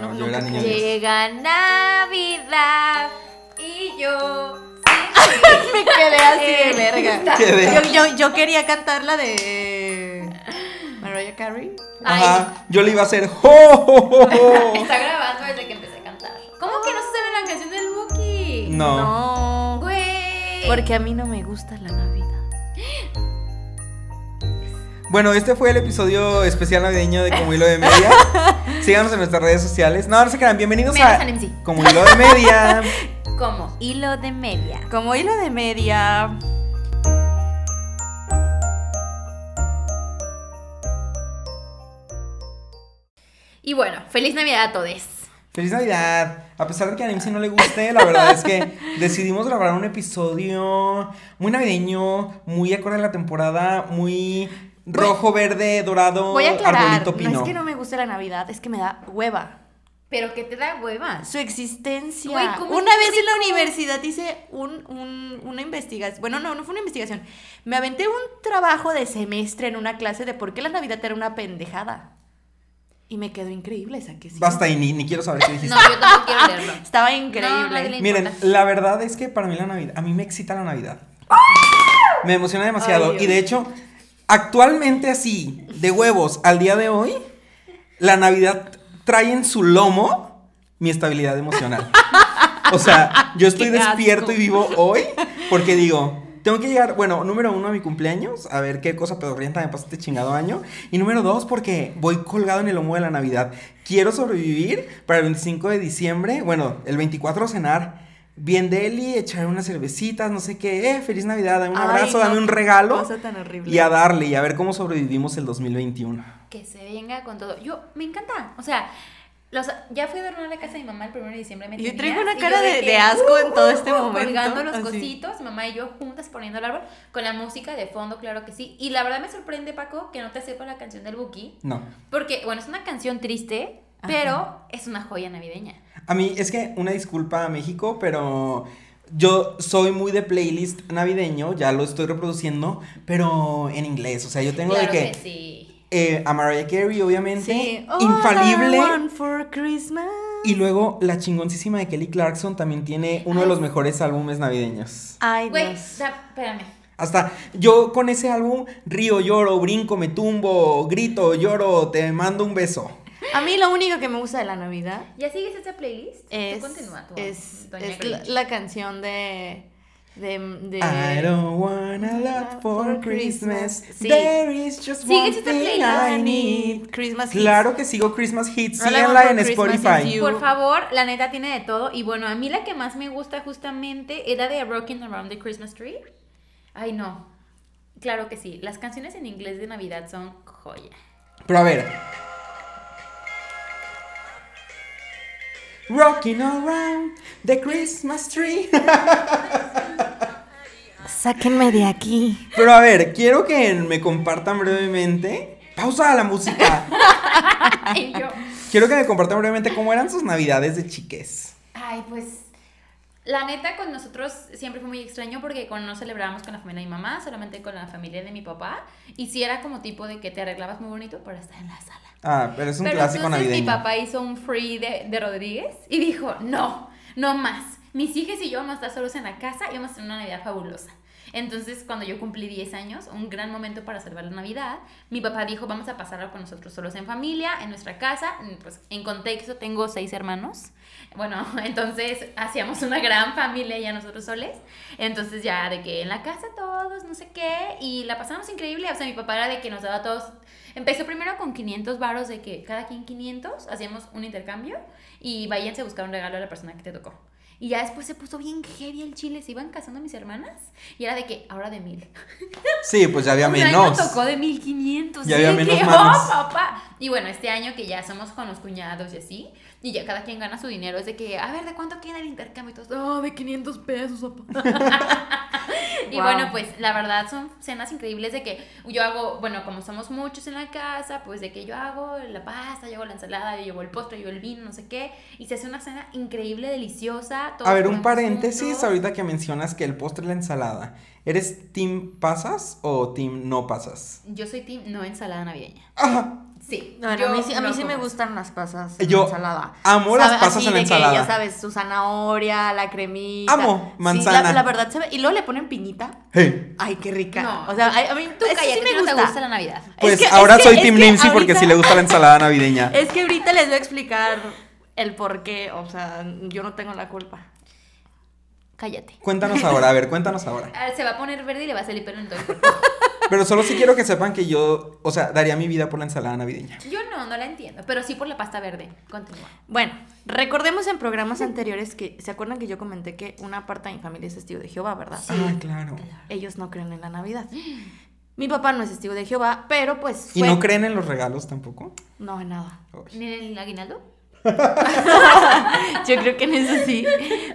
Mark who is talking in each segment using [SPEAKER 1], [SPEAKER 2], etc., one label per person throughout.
[SPEAKER 1] No,
[SPEAKER 2] yo
[SPEAKER 1] nunca
[SPEAKER 2] era niño
[SPEAKER 1] creí.
[SPEAKER 2] Dios.
[SPEAKER 3] Llega Navidad y yo.
[SPEAKER 1] Me quedé así de verga.
[SPEAKER 2] Quedé.
[SPEAKER 1] Yo, yo, yo quería cantar la de Mariah Carey.
[SPEAKER 2] Ajá, yo le iba a hacer ¡Jo, jo, jo, jo!
[SPEAKER 3] Está grabando desde que empecé a cantar. ¿Cómo que no se sabe la canción del Buki?
[SPEAKER 2] No.
[SPEAKER 1] No.
[SPEAKER 3] Güey.
[SPEAKER 1] Porque a mí no me gusta la Navidad.
[SPEAKER 2] Bueno, este fue el episodio especial navideño de Como Hilo de Media. Síganos en nuestras redes sociales. No, no se quedan. Bienvenidos
[SPEAKER 3] Menos
[SPEAKER 2] a
[SPEAKER 3] MC.
[SPEAKER 2] Como Hilo de Media.
[SPEAKER 3] Como hilo de media.
[SPEAKER 1] Como hilo de media.
[SPEAKER 3] Y bueno, feliz Navidad a todos.
[SPEAKER 2] Feliz Navidad. A pesar de que a Nimsi no le guste, la verdad es que decidimos grabar un episodio muy navideño, muy acorde a la temporada, muy rojo, verde, dorado,
[SPEAKER 1] Voy a aclarar,
[SPEAKER 2] arbolito
[SPEAKER 1] no
[SPEAKER 2] pino.
[SPEAKER 1] es que no me guste la Navidad, es que me da hueva.
[SPEAKER 3] Pero que te da hueva.
[SPEAKER 1] Su existencia.
[SPEAKER 3] Güey, ¿cómo
[SPEAKER 1] una
[SPEAKER 3] es
[SPEAKER 1] vez en la universidad hice un, un- una investigación. Bueno, no, no fue una investigación. Me aventé un trabajo de semestre en una clase de por qué la Navidad era una pendejada. Y me quedó increíble, saqué sí.
[SPEAKER 2] Basta y ni, ni quiero saber qué dijiste.
[SPEAKER 3] No, yo tampoco quiero leerlo.
[SPEAKER 1] Estaba
[SPEAKER 3] No,
[SPEAKER 1] increíble.
[SPEAKER 3] le
[SPEAKER 2] Miren,
[SPEAKER 3] importa.
[SPEAKER 2] la verdad es que para mí la Navidad, a mí me excita la Navidad. Me emociona demasiado.
[SPEAKER 1] Ay,
[SPEAKER 2] y de hecho, actualmente así, de huevos, al día de hoy, la Navidad trae en su lomo mi estabilidad emocional. O sea, yo estoy despierto y vivo hoy porque digo, tengo que llegar, bueno, número uno a mi cumpleaños, a ver qué cosa pedorrienta me pasa este chingado año. Y número dos, porque voy colgado en el lomo de la Navidad. Quiero sobrevivir para el 25 de diciembre, bueno, el 24 cenar. Bien deli, echar unas cervecitas, no sé qué, eh, feliz Navidad, dame un
[SPEAKER 1] Ay,
[SPEAKER 2] abrazo,
[SPEAKER 1] no,
[SPEAKER 2] dame un regalo
[SPEAKER 1] cosa tan horrible.
[SPEAKER 2] y a darle y a ver cómo sobrevivimos el 2021.
[SPEAKER 3] Que se venga con todo. Yo, me encanta. O sea, los, ya fui a dormir a la casa de mi mamá el 1 de diciembre. Me
[SPEAKER 1] Yo traigo una
[SPEAKER 3] y
[SPEAKER 1] cara de- de asco en todo este
[SPEAKER 3] uh,
[SPEAKER 1] momento,
[SPEAKER 3] Colgando los
[SPEAKER 1] así.
[SPEAKER 3] cositos, mamá y yo juntas poniendo el árbol con la música de fondo, claro que sí. Y la verdad me sorprende, Paco, que no te sepa la canción del Buki.
[SPEAKER 2] No.
[SPEAKER 3] Porque, bueno, es una canción triste, pero es una joya navideña.
[SPEAKER 2] A mí es que una disculpa a México, pero yo soy muy de playlist navideño, ya lo estoy reproduciendo, pero en inglés. O sea, yo tengo
[SPEAKER 3] claro
[SPEAKER 2] de que,
[SPEAKER 3] que sí.
[SPEAKER 2] eh, a Mariah Carey, obviamente,
[SPEAKER 1] Sí. All
[SPEAKER 2] infalible.
[SPEAKER 1] I want for Christmas.
[SPEAKER 2] Y luego la chingoncísima de Kelly Clarkson también tiene uno de los mejores álbumes navideños.
[SPEAKER 1] Ay,
[SPEAKER 3] Güey,
[SPEAKER 1] Dios.
[SPEAKER 3] da- espérame.
[SPEAKER 2] Hasta yo con ese álbum río, lloro, brinco, me tumbo, grito, lloro, te mando un beso.
[SPEAKER 1] A mí lo único que me gusta de la Navidad
[SPEAKER 3] ¿Ya sigues esta playlist?
[SPEAKER 1] es,
[SPEAKER 3] Tú continúa, tú,
[SPEAKER 1] es,
[SPEAKER 3] doña
[SPEAKER 1] es la, canción de... de, de
[SPEAKER 2] I don't want a lot for Christmas.
[SPEAKER 1] Sí.
[SPEAKER 2] There is just
[SPEAKER 3] ¿Sigues
[SPEAKER 2] one thing
[SPEAKER 3] playlist?
[SPEAKER 2] I need.
[SPEAKER 1] Christmas Hits.
[SPEAKER 2] Claro que sigo Christmas Hits. Síganla en
[SPEAKER 1] Christmas
[SPEAKER 2] Spotify.
[SPEAKER 3] Por favor, la neta tiene de todo. Y bueno, a mí la que más me gusta justamente era de Rocking Around the Christmas Tree. Ay, no. Claro que sí. Las canciones en inglés de Navidad son joya.
[SPEAKER 2] Pero a ver. Rocking around the Christmas tree.
[SPEAKER 1] Sáquenme de aquí.
[SPEAKER 2] Pero a ver, quiero que me compartan brevemente. Pausa la música.
[SPEAKER 3] Yo.
[SPEAKER 2] Quiero que me compartan brevemente cómo eran sus navidades de chiques.
[SPEAKER 3] Ay, pues. La neta, con nosotros siempre fue muy extraño porque cuando no celebrábamos con la familia de mi mamá, solamente con la familia de mi papá. Y sí era como tipo de que te arreglabas muy bonito para estar en la sala.
[SPEAKER 2] Ah, pero es un
[SPEAKER 3] Pero
[SPEAKER 2] clásico
[SPEAKER 3] entonces
[SPEAKER 2] navideño.
[SPEAKER 3] mi papá hizo un free de, de Rodríguez y dijo, no, no más. Mis hijas y yo vamos a estar solos en la casa y vamos a tener una Navidad fabulosa. Entonces, cuando yo cumplí 10 años, un gran momento para celebrar la Navidad, mi papá dijo, vamos a pasarla con nosotros solos en familia, en nuestra casa. Pues, en contexto, tengo seis hermanos. Bueno, entonces hacíamos una gran familia ya nosotros soles. Entonces, ya de que en la casa todos, no sé qué, y la pasamos increíble. O sea, mi papá era de que nos daba todos Empezó primero con 500 varos de que cada quien 500, hacíamos un intercambio y váyanse a buscar un regalo a la persona que te tocó. Y ya después se puso bien heavy el chile, se iban casando mis hermanas y era de que ahora de mil.
[SPEAKER 2] Sí, pues ya había menos.
[SPEAKER 3] tocó de 1500.
[SPEAKER 2] Ya
[SPEAKER 3] sí,
[SPEAKER 2] había menos
[SPEAKER 3] que. ¡Oh, papá! Y bueno, este año que ya somos con los cuñados y así, y ya cada quien gana su dinero, es de que, a ver, ¿de cuánto queda el intercambio? Y todos, oh, de 500 pesos, papá. y
[SPEAKER 1] Wow.
[SPEAKER 3] bueno, pues la verdad son cenas increíbles de que yo hago, bueno, como somos muchos en la casa, pues de que yo hago la pasta, yo hago la ensalada, yo llevo el postre, yo el vino, no sé qué, y se hace una cena increíble, deliciosa.
[SPEAKER 2] A ver, un paréntesis
[SPEAKER 3] juntos.
[SPEAKER 2] ahorita que mencionas que el postre es la ensalada. ¿Eres team pasas o team no pasas?
[SPEAKER 3] Yo soy team no ensalada navideña.
[SPEAKER 2] Ajá.
[SPEAKER 3] Sí.
[SPEAKER 1] Bueno,
[SPEAKER 3] yo
[SPEAKER 1] a mí sí, a mí
[SPEAKER 3] no
[SPEAKER 1] sí me gustan las pasas en
[SPEAKER 2] Yo
[SPEAKER 1] la ensalada.
[SPEAKER 2] amo las pasas
[SPEAKER 1] así
[SPEAKER 2] en la
[SPEAKER 1] de que,
[SPEAKER 2] ensalada.
[SPEAKER 1] ya sabes, su zanahoria, la cremita.
[SPEAKER 2] Amo,
[SPEAKER 1] Sí,
[SPEAKER 2] manzana.
[SPEAKER 1] la, la verdad se ve. Y luego le ponen piñita.
[SPEAKER 2] Hey.
[SPEAKER 1] Ay, qué rica.
[SPEAKER 3] No.
[SPEAKER 1] O sea, a, a mí
[SPEAKER 3] Tú cállate,
[SPEAKER 1] sí me
[SPEAKER 3] no
[SPEAKER 1] gusta.
[SPEAKER 3] te gusta la Navidad.
[SPEAKER 2] Pues
[SPEAKER 1] que-
[SPEAKER 2] ahora
[SPEAKER 1] que-
[SPEAKER 2] soy
[SPEAKER 1] es
[SPEAKER 2] Team
[SPEAKER 1] que
[SPEAKER 2] Nancy porque
[SPEAKER 1] ahorita-
[SPEAKER 2] sí le gusta la ensalada navideña.
[SPEAKER 1] Es que ahorita les voy a explicar el por qué. O sea, yo no tengo la culpa. Cállate.
[SPEAKER 2] Cuéntanos ahora, a ver, cuéntanos ahora.
[SPEAKER 3] Ah, Se va a poner verde y le va a salir pelo en todo el cuerpo.
[SPEAKER 2] Pero solo sí quiero que sepan que yo, o sea, daría mi vida por la ensalada navideña.
[SPEAKER 3] Yo no, no la entiendo, pero sí por la pasta verde. Continúa.
[SPEAKER 1] Bueno, recordemos en programas anteriores que. ¿Se acuerdan que yo comenté que una parte de mi familia es testigo de Jehová, verdad?
[SPEAKER 2] Ah, claro.
[SPEAKER 1] Ellos no creen en la Navidad. Mi papá no es testigo de Jehová, pero pues.
[SPEAKER 2] ¿Y no creen en los regalos tampoco?
[SPEAKER 1] No, en nada.
[SPEAKER 2] Uy.
[SPEAKER 3] ¿Ni el aguinaldo?
[SPEAKER 1] Yo creo que en eso sí.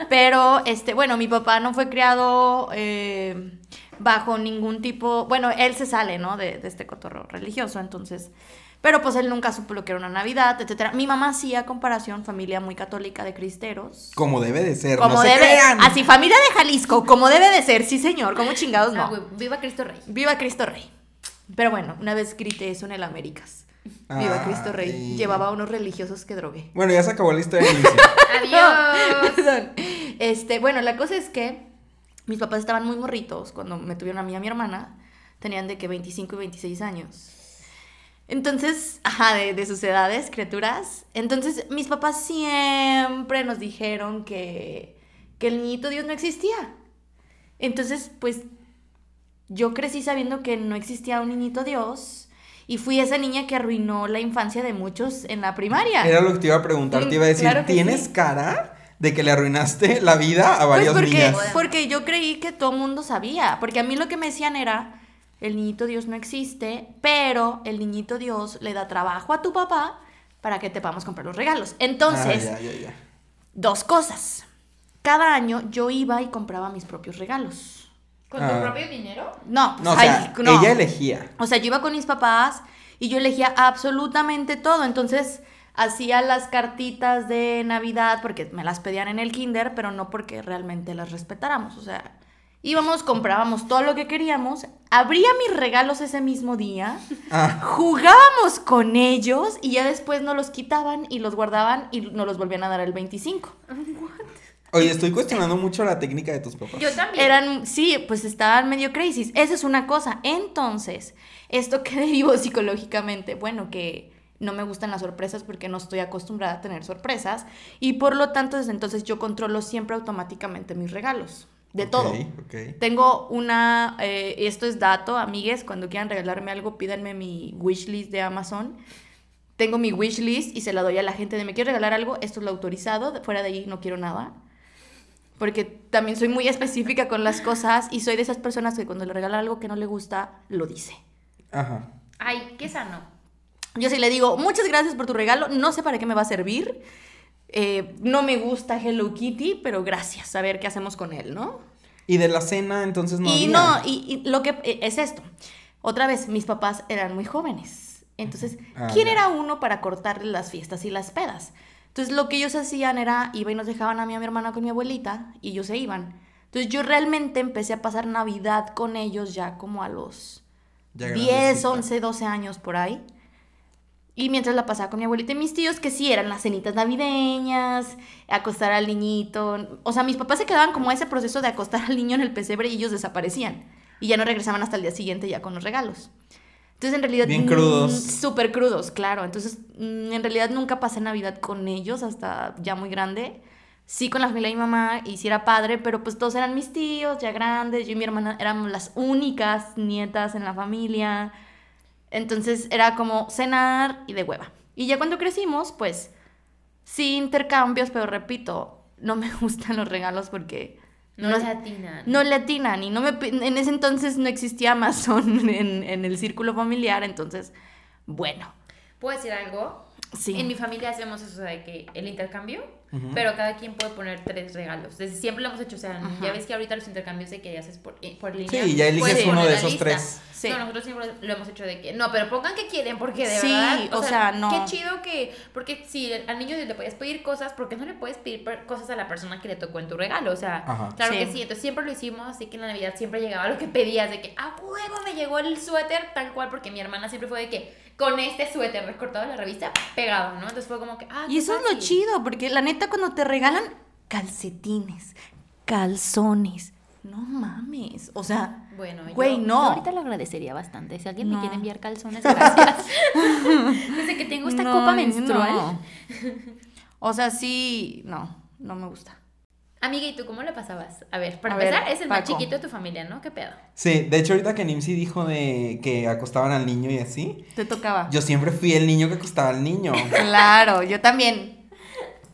[SPEAKER 1] Pero, este, bueno, mi papá no fue criado eh, bajo ningún tipo. Bueno, él se sale, ¿no? De, de este cotorro religioso, entonces. Pero pues él nunca supo lo que era una Navidad, etcétera. Mi mamá sí, a comparación, familia muy católica de cristeros.
[SPEAKER 2] Como debe de ser,
[SPEAKER 1] Como
[SPEAKER 2] no se
[SPEAKER 1] debe.
[SPEAKER 2] crean.
[SPEAKER 1] Así, familia de Jalisco, como debe de ser, sí, señor. Como chingados,
[SPEAKER 3] Ah,
[SPEAKER 1] no.
[SPEAKER 3] güey, viva Cristo Rey.
[SPEAKER 1] Viva Cristo Rey. Pero bueno, una vez grité eso en el Américas. Viva Cristo Rey.
[SPEAKER 2] Ay.
[SPEAKER 1] Llevaba a unos religiosos que drogué.
[SPEAKER 2] Bueno, ya se acabó la historia.
[SPEAKER 3] Adiós.
[SPEAKER 1] Perdón. Este, bueno, la cosa es que mis papás estaban muy morritos cuando me tuvieron a mí y a mi hermana. Tenían de que 25 y 26 años. Entonces, ajá, de, de sus edades, criaturas. Entonces, mis papás siempre nos dijeron que, que el niñito Dios no existía. Entonces, pues, yo crecí sabiendo que no existía un niñito Dios. Y fui esa niña que arruinó la infancia de muchos en la primaria.
[SPEAKER 2] Era lo que te iba a preguntar, te iba a decir,
[SPEAKER 1] Claro
[SPEAKER 2] ¿tienes
[SPEAKER 1] sí.
[SPEAKER 2] cara de que le arruinaste la vida a
[SPEAKER 1] Pues
[SPEAKER 2] varios
[SPEAKER 1] porque,
[SPEAKER 2] niñas?
[SPEAKER 1] porque yo creí que todo el mundo sabía. Porque a mí lo que me decían era, el niñito Dios no existe, pero el niñito Dios le da trabajo a tu papá para que te podamos comprar los regalos. Entonces,
[SPEAKER 2] Ah, ya, ya, ya.
[SPEAKER 1] dos cosas. Cada año yo iba y compraba mis propios regalos.
[SPEAKER 3] ¿Con
[SPEAKER 2] Ah.
[SPEAKER 3] tu propio dinero?
[SPEAKER 1] No, pues,
[SPEAKER 2] No, o
[SPEAKER 1] ay,
[SPEAKER 2] sea,
[SPEAKER 1] no.
[SPEAKER 2] ella elegía.
[SPEAKER 1] O sea, yo iba con mis papás y yo elegía absolutamente todo. Entonces, hacía las cartitas de Navidad porque me las pedían en el kinder, pero no porque realmente las respetáramos. O sea, íbamos, comprábamos todo lo que queríamos, abría mis regalos ese mismo día,
[SPEAKER 2] Ah,
[SPEAKER 1] jugábamos con ellos y ya después nos los quitaban y los guardaban y nos los volvían a dar el 25.
[SPEAKER 2] oye, estoy cuestionando mucho la técnica de tus papás.
[SPEAKER 3] Yo también.
[SPEAKER 1] Eran, sí, pues estaban medio crazy. Esa es una cosa. Entonces, esto que derivo psicológicamente, bueno, que no me gustan las sorpresas porque no estoy acostumbrada a tener sorpresas y por lo tanto desde entonces yo controlo siempre automáticamente mis regalos, de
[SPEAKER 2] Ok,
[SPEAKER 1] todo.
[SPEAKER 2] ok.
[SPEAKER 1] Tengo una, eh, esto es dato, amigues, cuando quieran regalarme algo, pídanme mi wishlist de Amazon. Tengo mi wishlist y se la doy a la gente de me quiero regalar algo, esto es lo autorizado, fuera de ahí no quiero nada. Porque también soy muy específica con las cosas y soy de esas personas que cuando le regalan algo que no le gusta, lo dice.
[SPEAKER 2] Ajá.
[SPEAKER 3] Ay, qué sano.
[SPEAKER 1] Yo sí le digo, muchas gracias por tu regalo, no sé para qué me va a servir. eh, no me gusta Hello Kitty, pero gracias, a ver qué hacemos con él, ¿no?
[SPEAKER 2] Y de la cena, entonces no
[SPEAKER 1] y
[SPEAKER 2] había.
[SPEAKER 1] no, y, y lo que eh, es esto. Otra vez, mis papás eran muy jóvenes. Entonces,
[SPEAKER 2] Ah,
[SPEAKER 1] ¿quién
[SPEAKER 2] ya.
[SPEAKER 1] era uno para cortarle las fiestas y las pedas? Entonces, lo que ellos hacían era, iba y nos dejaban a mí y a mi hermana con mi abuelita y ellos se iban. Entonces, yo realmente empecé a pasar Navidad con ellos ya como a los
[SPEAKER 2] Ya
[SPEAKER 1] 10,
[SPEAKER 2] grandecita.
[SPEAKER 1] 11, 12 años por ahí. Y mientras la pasaba con mi abuelita y mis tíos, que sí eran las cenitas navideñas, acostar al niñito. O sea, mis papás se quedaban como ese proceso de acostar al niño en el pesebre y ellos desaparecían. Y ya no regresaban hasta el día siguiente ya con los regalos. Entonces, en realidad...
[SPEAKER 2] Bien
[SPEAKER 1] mm,
[SPEAKER 2] crudos.
[SPEAKER 1] Súper crudos, claro. Entonces, mm, en realidad nunca pasé Navidad con ellos hasta ya muy grande. Sí con la familia de mi mamá y sí era padre, pero pues todos eran mis tíos, ya grandes. Yo y mi hermana éramos las únicas nietas en la familia. Entonces era como cenar y de hueva. Y ya cuando crecimos, pues sí intercambios, pero repito, no me gustan los regalos porque
[SPEAKER 3] No,
[SPEAKER 1] no,
[SPEAKER 3] le atinan.
[SPEAKER 1] no le atinan y no me en ese entonces no existía Amazon en, en el círculo familiar, entonces, bueno,
[SPEAKER 3] ¿Puedo decir algo?
[SPEAKER 1] sí.
[SPEAKER 3] En mi familia hacemos eso de que el intercambio, Pero cada quien puede poner tres regalos. Desde siempre lo hemos hecho. O sea, ya ves que ahorita los intercambios de que haces por, eh, por línea.
[SPEAKER 2] Sí, ya eliges uno de esos
[SPEAKER 3] lista.
[SPEAKER 2] tres.
[SPEAKER 1] Sí.
[SPEAKER 3] No, nosotros siempre lo hemos hecho de que, no, pero pongan que quieren, porque de
[SPEAKER 1] Sí,
[SPEAKER 3] verdad,
[SPEAKER 1] o sea, no.
[SPEAKER 3] Qué chido que, porque si al niño le podías pedir cosas, ¿por qué no le puedes pedir cosas a la persona que le tocó en tu regalo? O sea,
[SPEAKER 2] Ajá.
[SPEAKER 3] claro
[SPEAKER 1] Sí.
[SPEAKER 3] que sí, entonces siempre lo hicimos, así que en la Navidad siempre llegaba lo que pedías, de que, a huevo me llegó el suéter tal cual, porque mi hermana siempre fue de que, con este suéter recortado de la revista, pegado, ¿no? Entonces fue como que, ah,
[SPEAKER 1] Y eso es lo chido, porque la neta cuando te regalan calcetines, calzones, no mames, o sea,
[SPEAKER 3] Bueno,
[SPEAKER 1] Güey,
[SPEAKER 3] yo,
[SPEAKER 1] no.
[SPEAKER 3] yo ahorita lo agradecería bastante. Si alguien
[SPEAKER 1] No.
[SPEAKER 3] me quiere enviar calzones, gracias. Desde que tengo esta
[SPEAKER 1] no,
[SPEAKER 3] copa menstrual.
[SPEAKER 1] no. O sea, sí, no, no me gusta.
[SPEAKER 3] Amiga, ¿y tú cómo le pasabas? A ver, para
[SPEAKER 1] A ver,
[SPEAKER 3] empezar, es el más chiquito de tu familia, ¿no? ¿Qué pedo?
[SPEAKER 2] Sí, de hecho ahorita que Nimsi dijo de que acostaban al niño y así,
[SPEAKER 1] Te tocaba.
[SPEAKER 2] yo siempre fui el niño que acostaba al niño.
[SPEAKER 1] Claro, yo también.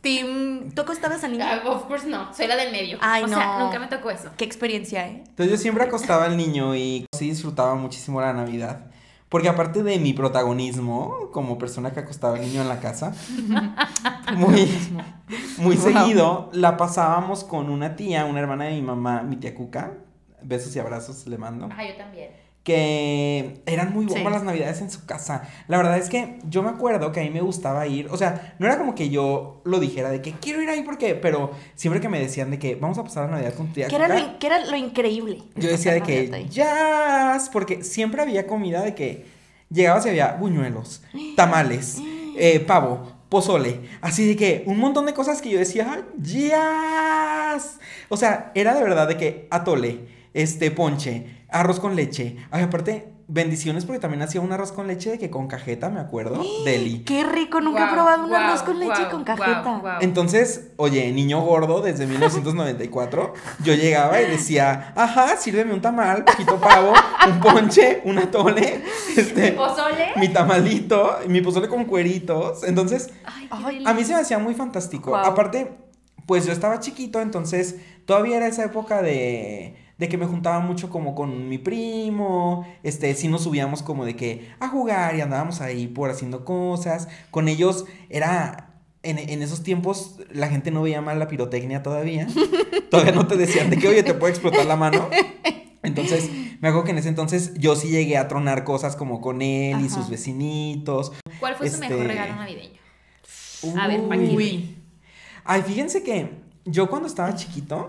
[SPEAKER 1] Tim, ¿tú acostabas a niño?
[SPEAKER 3] Ah, of course no, soy la del medio.
[SPEAKER 1] Ay,
[SPEAKER 3] o sea,
[SPEAKER 1] no.
[SPEAKER 3] nunca me tocó eso.
[SPEAKER 1] Qué experiencia, ¿eh?
[SPEAKER 2] Entonces yo siempre acostaba al niño y sí disfrutaba muchísimo la Navidad. Porque aparte de mi protagonismo como persona que acostaba al niño en la casa, muy, muy
[SPEAKER 1] Wow.
[SPEAKER 2] seguido la pasábamos con una tía, una hermana de mi mamá, mi tía Cuca. Besos y abrazos le mando.
[SPEAKER 3] Ah, yo también.
[SPEAKER 2] Que eran muy
[SPEAKER 1] Sí.
[SPEAKER 2] las navidades en su casa. La verdad es que yo me acuerdo que a mí me gustaba ir, o sea, no era como que yo lo dijera de que quiero ir ahí porque, pero siempre que me decían de que vamos a pasar la Navidad con tu tía
[SPEAKER 1] ¿Qué era, lo, era increíble?
[SPEAKER 2] yo decía de que ya, porque siempre había comida de que llegabas y había buñuelos, tamales, eh, pavo, pozole, así de que un montón de cosas que yo decía, ya. O sea, era de verdad de que atole, este ponche, arroz con leche. Ay, aparte, bendiciones porque también hacía un arroz con leche de que con cajeta, me acuerdo, deli.
[SPEAKER 1] Qué rico, nunca he
[SPEAKER 3] Guau,
[SPEAKER 1] probado un
[SPEAKER 3] guau,
[SPEAKER 1] arroz con leche
[SPEAKER 3] guau,
[SPEAKER 1] con
[SPEAKER 3] guau,
[SPEAKER 1] cajeta.
[SPEAKER 3] guau.
[SPEAKER 2] Entonces, oye, niño gordo desde 1994, yo llegaba y decía, ajá, sírveme un tamal, poquito pavo, un ponche, un atole, este,
[SPEAKER 3] ¿Pozole?
[SPEAKER 2] mi tamalito, mi pozole con cueritos. Entonces,
[SPEAKER 3] Ay,
[SPEAKER 1] Ay,
[SPEAKER 3] qué
[SPEAKER 2] a mí se me hacía muy fantástico. Aparte, pues yo estaba chiquito, entonces todavía era esa época de, de que me juntaba mucho como con mi primo, este, sí nos subíamos como de que a jugar y andábamos ahí por haciendo cosas. Con ellos era... En, en esos tiempos la gente no veía mal la pirotecnia todavía. Todavía no te decían de que, oye, te puede explotar la mano. Entonces, me acuerdo que en ese entonces yo sí llegué a tronar cosas como con él y sus vecinitos.
[SPEAKER 3] ¿Cuál fue su
[SPEAKER 2] Este-
[SPEAKER 3] mejor regalo navideño? A ver,
[SPEAKER 2] Uy.
[SPEAKER 3] Paquín.
[SPEAKER 2] Ay, fíjense que yo cuando estaba chiquito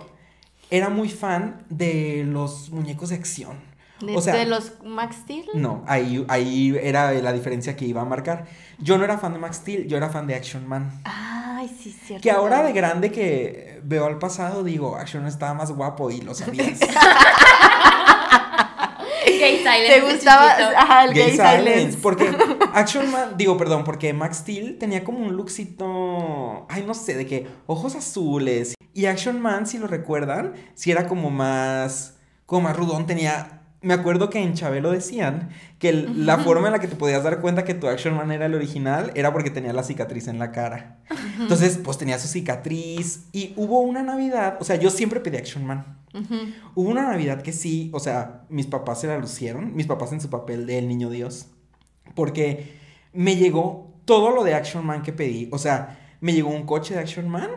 [SPEAKER 2] era muy fan de los muñecos de acción.
[SPEAKER 1] ¿De,
[SPEAKER 2] o sea,
[SPEAKER 1] de los Max Steel?
[SPEAKER 2] no, ahí, ahí era la diferencia que iba a marcar. Yo no era fan de Max Steel, yo era fan de Action Man.
[SPEAKER 1] Ay, sí, cierto.
[SPEAKER 2] Que ahora de grande que veo al pasado digo, Action Man estaba más guapo y lo sabías.
[SPEAKER 3] Gay Silence.
[SPEAKER 1] ¿Te gustaba? Ajá, el
[SPEAKER 2] Gay
[SPEAKER 1] Gay,
[SPEAKER 2] Silence.
[SPEAKER 1] Silence.
[SPEAKER 2] Porque Action Man, digo, perdón, porque Max Steel tenía como un lookcito, ay, no sé, de que ojos azules. Y Action Man, si lo recuerdan, si era como más, como más rudón, tenía... Me acuerdo que en Chabelo decían que el- la forma en la que te podías dar cuenta que tu Action Man era el original era porque tenía la cicatriz en la cara. Entonces, pues tenía su cicatriz. Y hubo una Navidad, o sea, yo siempre pedí Action Man. Hubo una Navidad que sí, o sea, mis papás se la lucieron, mis papás en su papel de El Niño Dios, porque me llegó todo lo de Action Man que pedí, o sea, me llegó un coche de Action Man.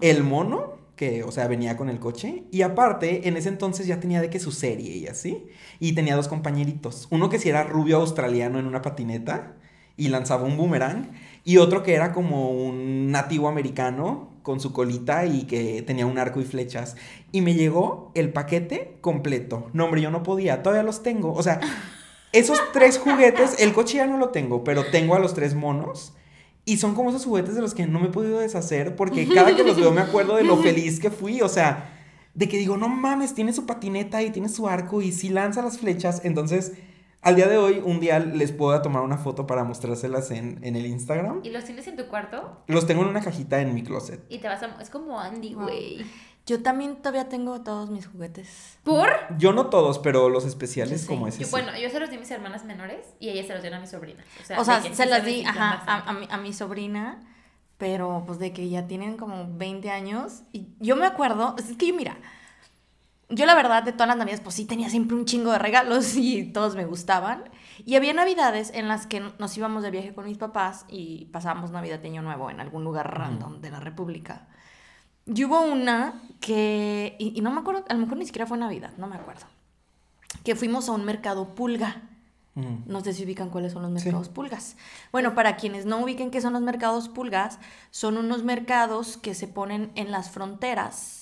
[SPEAKER 2] El mono, que, o sea, venía con el coche, y aparte, en ese entonces ya tenía de que su serie y así, y tenía dos compañeritos, uno que sí era rubio australiano en una patineta y lanzaba un boomerang, y otro que era como un nativo americano con su colita y que tenía un arco y flechas. Y me llegó el paquete completo. No, hombre, yo no podía, todavía los tengo. O sea, esos tres juguetes, el coche ya no lo tengo, pero tengo a los tres monos. Y son como esos juguetes de los que no me he podido deshacer porque cada que los veo me acuerdo de lo feliz que fui. O sea, de que digo, no mames, tiene su patineta y tiene su arco y sí lanza las flechas. Entonces, al día de hoy, un día les puedo tomar una foto para mostrárselas en, en el Instagram.
[SPEAKER 3] ¿Y los tienes en tu cuarto?
[SPEAKER 2] Los tengo en una cajita en mi closet.
[SPEAKER 3] Y te vas a... Es como Andy, güey.
[SPEAKER 1] Yo también todavía tengo todos mis juguetes.
[SPEAKER 3] ¿Por?
[SPEAKER 2] Yo no todos, pero los especiales
[SPEAKER 1] Yo sí.
[SPEAKER 2] como ese.
[SPEAKER 3] Yo,
[SPEAKER 2] sí.
[SPEAKER 3] bueno, yo se los di a mis hermanas menores y ellas se los dieron a mi sobrina. O sea,
[SPEAKER 1] O se
[SPEAKER 3] sí
[SPEAKER 1] las di ajá, a, mi, a mi sobrina, pero pues de que ya tienen como 20 años. Y yo me acuerdo, es que yo mira, yo la verdad de todas las navidades pues sí tenía siempre un chingo de regalos y todos me gustaban. Y había navidades en las que nos íbamos de viaje con mis papás y pasábamos Navidad y Año Nuevo en algún lugar random de la República. Y hubo una que, y, y no me acuerdo, a lo mejor ni siquiera fue Navidad, no me acuerdo. que fuimos a un mercado pulga.
[SPEAKER 2] Mm.
[SPEAKER 1] No sé si ubican cuáles son los
[SPEAKER 2] Sí.
[SPEAKER 1] mercados pulgas. Bueno, para quienes no ubiquen qué son los mercados pulgas, son unos mercados que se ponen en las fronteras,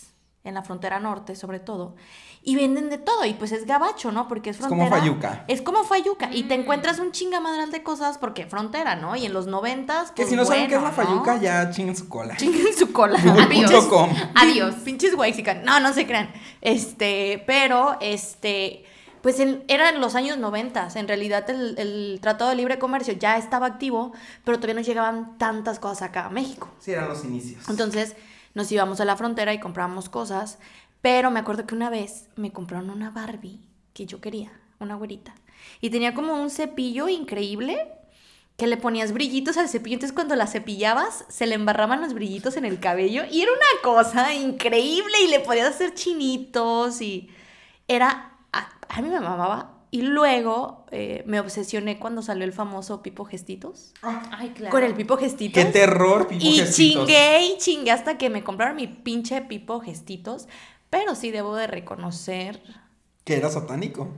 [SPEAKER 1] en la frontera norte sobre todo, y venden de todo. Y pues es gabacho, ¿no? Porque es
[SPEAKER 2] Es como
[SPEAKER 1] frontera.
[SPEAKER 2] Fayuca.
[SPEAKER 1] Es como Fayuca. Y te
[SPEAKER 3] Mm.
[SPEAKER 1] encuentras un chingamadral de cosas porque frontera, ¿no? Y en los noventas.
[SPEAKER 2] Que
[SPEAKER 1] pues,
[SPEAKER 2] si no saben qué es la fayuca, ya chinguen su cola.
[SPEAKER 1] Chinguen su cola.
[SPEAKER 2] Google.com.
[SPEAKER 3] Adiós.
[SPEAKER 1] Pinches Waxican. No, no se crean. Este, pero, este, pues en- eran los años 90. En realidad el, el Tratado de Libre Comercio ya estaba activo, pero todavía no llegaban tantas cosas acá a México.
[SPEAKER 2] Sí, eran los inicios.
[SPEAKER 1] Entonces nos íbamos a la frontera y comprábamos cosas. Pero me acuerdo que una vez me compraron una Barbie que yo quería, una güerita. Y tenía como un cepillo increíble que le ponías brillitos al cepillo. Entonces cuando la cepillabas se le embarraban los brillitos en el cabello. Y era una cosa increíble y le podías hacer chinitos y era... A, a mí me mamaba. Y luego eh, me obsesioné cuando salió el famoso Pipo Gestitos.
[SPEAKER 3] Ay, claro.
[SPEAKER 1] Con el Pipo Gestitos.
[SPEAKER 2] Qué terror, Pipo
[SPEAKER 1] Y
[SPEAKER 2] Gestitos.
[SPEAKER 1] chingué y chingué hasta que me compraron mi pinche pipo gestitos. Pero sí debo de reconocer.
[SPEAKER 2] Que era satánico.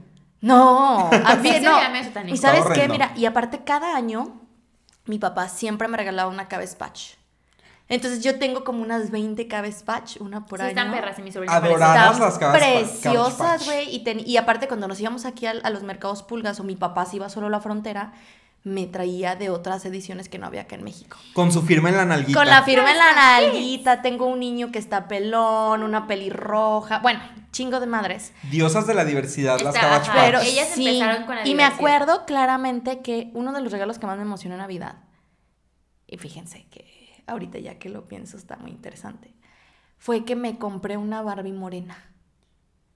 [SPEAKER 1] No, a mí
[SPEAKER 3] Sí,
[SPEAKER 1] no.
[SPEAKER 3] satánico.
[SPEAKER 1] Y sabes qué, mira, y aparte cada año mi papá siempre me regalaba una cabezpatch. Entonces yo tengo como unas 20 cabezpatch, una por
[SPEAKER 3] Sí,
[SPEAKER 1] año.
[SPEAKER 3] están perras y mi sobrina
[SPEAKER 2] Adoradas. Las Cabbage Patch,
[SPEAKER 1] preciosas, güey. Y, ten- y aparte, cuando nos íbamos aquí a, a los mercados pulgas o mi papá se iba solo a la frontera, me traía de otras ediciones que no había acá en México.
[SPEAKER 2] Con su firma en la nalguita.
[SPEAKER 1] Con la firma en la nalguita, tengo un niño que está pelón, una pelirroja, bueno, chingo de madres.
[SPEAKER 2] Diosas de la diversidad, las
[SPEAKER 3] Está-
[SPEAKER 2] Cabbage
[SPEAKER 3] ajá.
[SPEAKER 2] Patch.
[SPEAKER 1] Pero
[SPEAKER 3] ellas
[SPEAKER 1] sí,
[SPEAKER 3] empezaron con la
[SPEAKER 1] Y me acuerdo claramente que uno de los regalos que más me emocionó en Navidad, y fíjense que ahorita ya que lo pienso está muy interesante, fue que me compré una Barbie morena.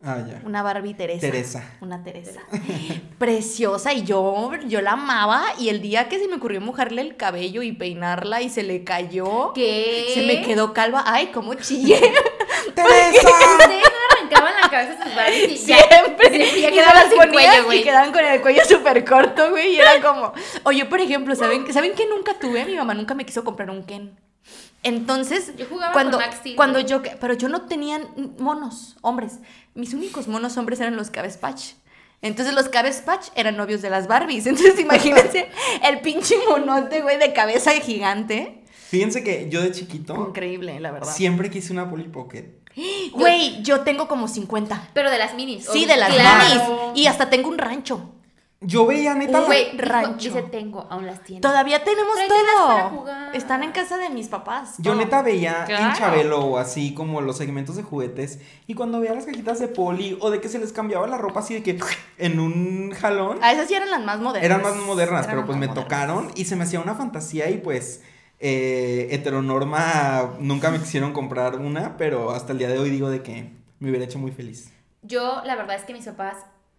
[SPEAKER 2] Ah, ya.
[SPEAKER 1] Una Barbie Teresa.
[SPEAKER 2] Teresa.
[SPEAKER 1] Una Teresa. Preciosa. Y yo, yo la amaba. Y el día que se me ocurrió mojarle el cabello y peinarla y se le cayó.
[SPEAKER 3] ¿Qué?
[SPEAKER 1] Se me quedó calva. Ay, cómo chillé.
[SPEAKER 2] ¡Teresa!
[SPEAKER 3] Arrancaban la cabeza sus Barbies y ya.
[SPEAKER 1] Siempre.
[SPEAKER 3] Ya
[SPEAKER 1] y
[SPEAKER 3] quedaban sin cuello,
[SPEAKER 1] Y
[SPEAKER 3] güey.
[SPEAKER 1] quedaban con el cuello súper corto, güey. Y era como. O yo, por ejemplo, ¿saben, ¿saben qué nunca tuve? Mi mamá nunca me quiso comprar un Ken. Entonces,
[SPEAKER 3] Yo jugaba
[SPEAKER 1] cuando,
[SPEAKER 3] con Max Steel,
[SPEAKER 1] cuando yo, pero yo no tenía monos, hombres. Mis únicos monos hombres eran los Cabespatch. Entonces los Cabespatch eran novios de las Barbies. Entonces imagínense el pinche monote, güey, de cabeza gigante.
[SPEAKER 2] Fíjense que yo de chiquito
[SPEAKER 1] Increíble, la verdad.
[SPEAKER 2] siempre quise una Polly Pocket.
[SPEAKER 1] Güey, yo tengo como 50.
[SPEAKER 3] Pero de las minis.
[SPEAKER 1] Sí, de las
[SPEAKER 3] Claro.
[SPEAKER 1] minis. Y hasta tengo un rancho.
[SPEAKER 2] Yo veía neta.
[SPEAKER 3] Güey,
[SPEAKER 1] rancho.
[SPEAKER 3] dice tengo, aún las tiene.
[SPEAKER 1] Todavía tenemos
[SPEAKER 3] Tráetelas para
[SPEAKER 1] todo.
[SPEAKER 3] jugar.
[SPEAKER 1] Están en casa de mis papás.
[SPEAKER 2] Yo
[SPEAKER 1] todo.
[SPEAKER 2] neta veía en. Chabelo o así como los segmentos de juguetes y cuando veía las cajitas de poli o de que se les cambiaba la ropa así de que en un jalón
[SPEAKER 1] A esas sí eran las más modernas.
[SPEAKER 2] eran más modernas,
[SPEAKER 1] Eran
[SPEAKER 2] pero pues
[SPEAKER 1] más
[SPEAKER 2] me
[SPEAKER 1] modernas.
[SPEAKER 2] tocaron y se me hacía una fantasía y pues eh, heteronorma nunca me quisieron comprar una, pero hasta el día de hoy digo de que me hubiera hecho muy feliz.
[SPEAKER 3] Yo, la verdad es que mis papás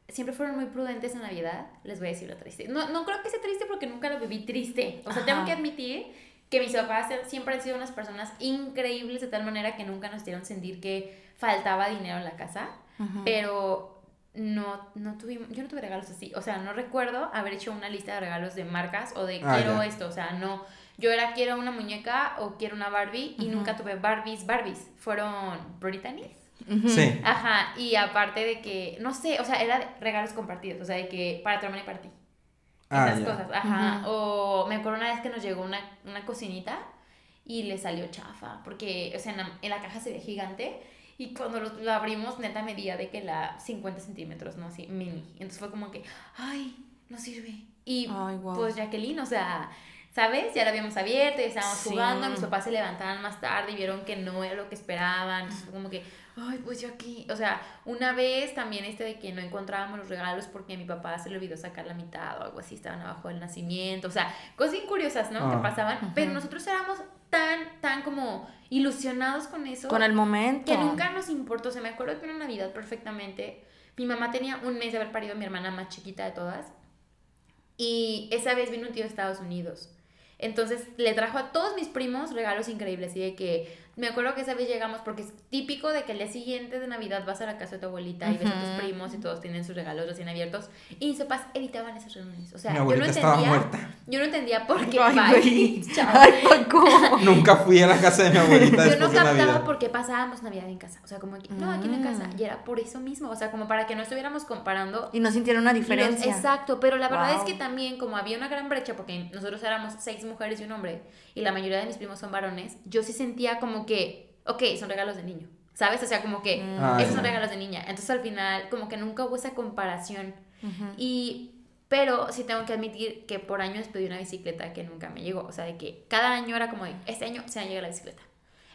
[SPEAKER 3] siempre fueron muy prudentes en Navidad. Les voy a decir lo triste. No, no creo que sea triste porque nunca lo viví triste. O sea,
[SPEAKER 1] Ajá.
[SPEAKER 3] tengo que admitir que mis papás siempre han sido unas personas increíbles de tal manera que nunca nos hicieron sentir que faltaba dinero en la casa. Pero no, no tuvimos, yo no tuve regalos así. O sea, no recuerdo haber hecho una lista de regalos de marcas o de
[SPEAKER 2] Ah,
[SPEAKER 3] quiero
[SPEAKER 2] ya.
[SPEAKER 3] esto. O sea, no. Yo era quiero una muñeca o quiero una Barbie y
[SPEAKER 1] Ujú.
[SPEAKER 3] nunca tuve Barbies. Barbies fueron Britannies.
[SPEAKER 2] Sí.
[SPEAKER 3] Ajá, y aparte de que, no sé, o sea, era de regalos compartidos, o sea, de que para tu hermana y para ti.
[SPEAKER 2] Ah,
[SPEAKER 3] Esas
[SPEAKER 2] ya.
[SPEAKER 3] cosas, ajá. O me acuerdo una vez que nos llegó una, una cocinita y le salió chafa, porque, o sea, en la, en la caja se ve gigante y cuando lo, lo abrimos, neta medía de que la 50 centímetros, ¿no? Así, mini. Entonces fue como que, ay, no sirve. Y
[SPEAKER 1] Ay, guau.
[SPEAKER 3] pues Jacqueline, o sea, ¿sabes? Ya la habíamos abierto y estábamos
[SPEAKER 1] Sí.
[SPEAKER 3] jugando, mis papás se levantaban más tarde y vieron que no era lo que esperaban. Entonces como que, ay, pues yo aquí. O sea, una vez también este de que no encontrábamos los regalos porque a mi papá se le olvidó sacar la mitad o algo así, estaban abajo del nacimiento. O sea, cosas curiosas, ¿no?
[SPEAKER 2] Ah.
[SPEAKER 3] Que pasaban.
[SPEAKER 1] Ujú.
[SPEAKER 3] Pero nosotros éramos tan, tan como ilusionados con eso.
[SPEAKER 1] Con el momento.
[SPEAKER 3] Que nunca nos importó. Se me acuerdo que una Navidad perfectamente. Mi mamá tenía un mes de haber parido a mi hermana más chiquita de todas. Y esa vez vino un tío de Estados Unidos. Entonces le trajo a todos mis primos regalos increíbles. Y de que Me acuerdo que esa vez llegamos porque es típico de que el día siguiente de Navidad vas a la casa de tu abuelita y ves a tus primos y todos tienen sus regalos recién abiertos y mis papás evitaban esas reuniones. O sea,
[SPEAKER 2] Mi
[SPEAKER 3] yo no
[SPEAKER 2] abuelita
[SPEAKER 3] entendía.
[SPEAKER 2] estaba muerta.
[SPEAKER 3] Yo no entendía por qué.
[SPEAKER 1] Ay,
[SPEAKER 3] Bye.
[SPEAKER 1] Ay, Paco.
[SPEAKER 2] Nunca fui a la casa de mi abuelita
[SPEAKER 3] Yo no captaba por qué pasábamos Navidad en casa. O sea, como que, no, aquí en la casa.
[SPEAKER 1] Mm.
[SPEAKER 3] Y era por eso mismo. O sea, como para que no estuviéramos comparando.
[SPEAKER 1] Y no sintieron una
[SPEAKER 3] los-
[SPEAKER 1] diferencia.
[SPEAKER 3] exacto, pero la verdad
[SPEAKER 1] Wow.
[SPEAKER 3] es que también, como había una gran brecha, porque nosotros éramos seis mujeres y un hombre, y la mayoría de mis primos son varones, yo sí sentía como que, ok, son regalos de niño. ¿Sabes? O sea, como que
[SPEAKER 1] Mm.
[SPEAKER 2] Ah,
[SPEAKER 3] esos son regalos de niña. Entonces al final, como que nunca hubo esa comparación.
[SPEAKER 1] Ujú.
[SPEAKER 3] Y, pero sí tengo que admitir que por años pedí una bicicleta que nunca me llegó. O sea, de que cada año era como de, este año se me llega la bicicleta.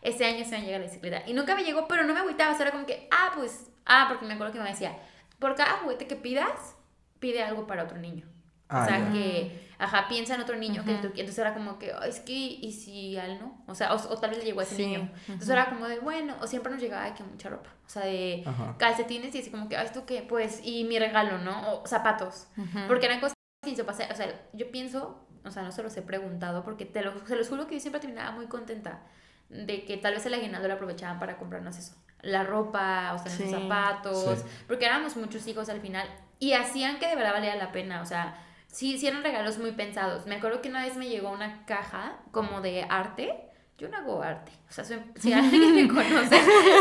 [SPEAKER 3] Este año se me llega la bicicleta. Y nunca me llegó, pero no me agüitaba. O sea, era como que, ah, pues, ah, porque me acuerdo que me decía, por cada juguete que pidas, pide algo para otro niño.
[SPEAKER 2] Ah,
[SPEAKER 3] o sea, que, ajá, piensa en otro niño que
[SPEAKER 1] Ujú.
[SPEAKER 3] tú Entonces era como que, "Ay, es que, ¿y si a él no? O sea, o, o tal vez le llegó a ese
[SPEAKER 1] Sí,
[SPEAKER 3] niño. Entonces era como de, bueno, o siempre nos llegaba de que mucha ropa. O sea, de calcetines y así como que, "Ay, ¿esto qué? Pues, y mi regalo, ¿no? O zapatos. Porque eran cosas sin se pasa, o sea, yo pienso, o sea, no se los he preguntado porque te lo, se los juro que yo siempre terminaba muy contenta de que tal vez el aguinaldo lo aprovechaban para comprarnos eso, la ropa, o sea,
[SPEAKER 1] Sí,
[SPEAKER 3] los zapatos,
[SPEAKER 2] sí.
[SPEAKER 3] porque éramos muchos hijos al final y hacían que de verdad valía la pena, o sea, sí, sí eran regalos muy pensados. Me acuerdo que una vez me llegó una caja como de arte. Yo no hago arte. O sea, soy- si alguien me conoce,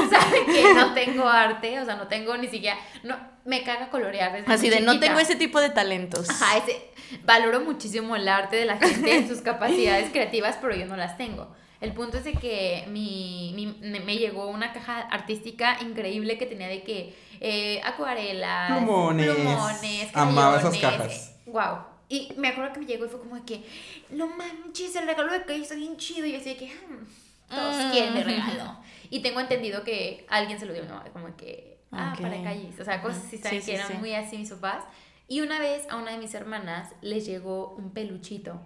[SPEAKER 3] sabe que no tengo arte. O sea, no tengo ni siquiera. No, me caga colorear. desde
[SPEAKER 1] Así de, no tengo ese tipo de talentos.
[SPEAKER 3] Ajá, ese, valoro muchísimo el arte de la gente en sus capacidades creativas, pero yo no las tengo. El punto es de que mi, mi- me me llegó una caja artística increíble que tenía de que eh, acuarelas,
[SPEAKER 2] Plumones.
[SPEAKER 3] plumones,
[SPEAKER 2] Amaba esas cajas.
[SPEAKER 3] Wow. Y me acuerdo que me llegó y fue como de que, no manches, el regalo de que está bien chido. Y yo así de que, "Hmm, todos
[SPEAKER 1] Mm.
[SPEAKER 3] quieren mi regalo. Y tengo entendido que alguien se lo dio a mi mamá, como que, ah, para calles. O sea, cosas así,
[SPEAKER 1] Sí,
[SPEAKER 3] ¿saben?
[SPEAKER 1] sí,
[SPEAKER 3] que eran
[SPEAKER 1] sí.
[SPEAKER 3] muy así mis papás. Y una vez a una de mis hermanas les llegó un peluchito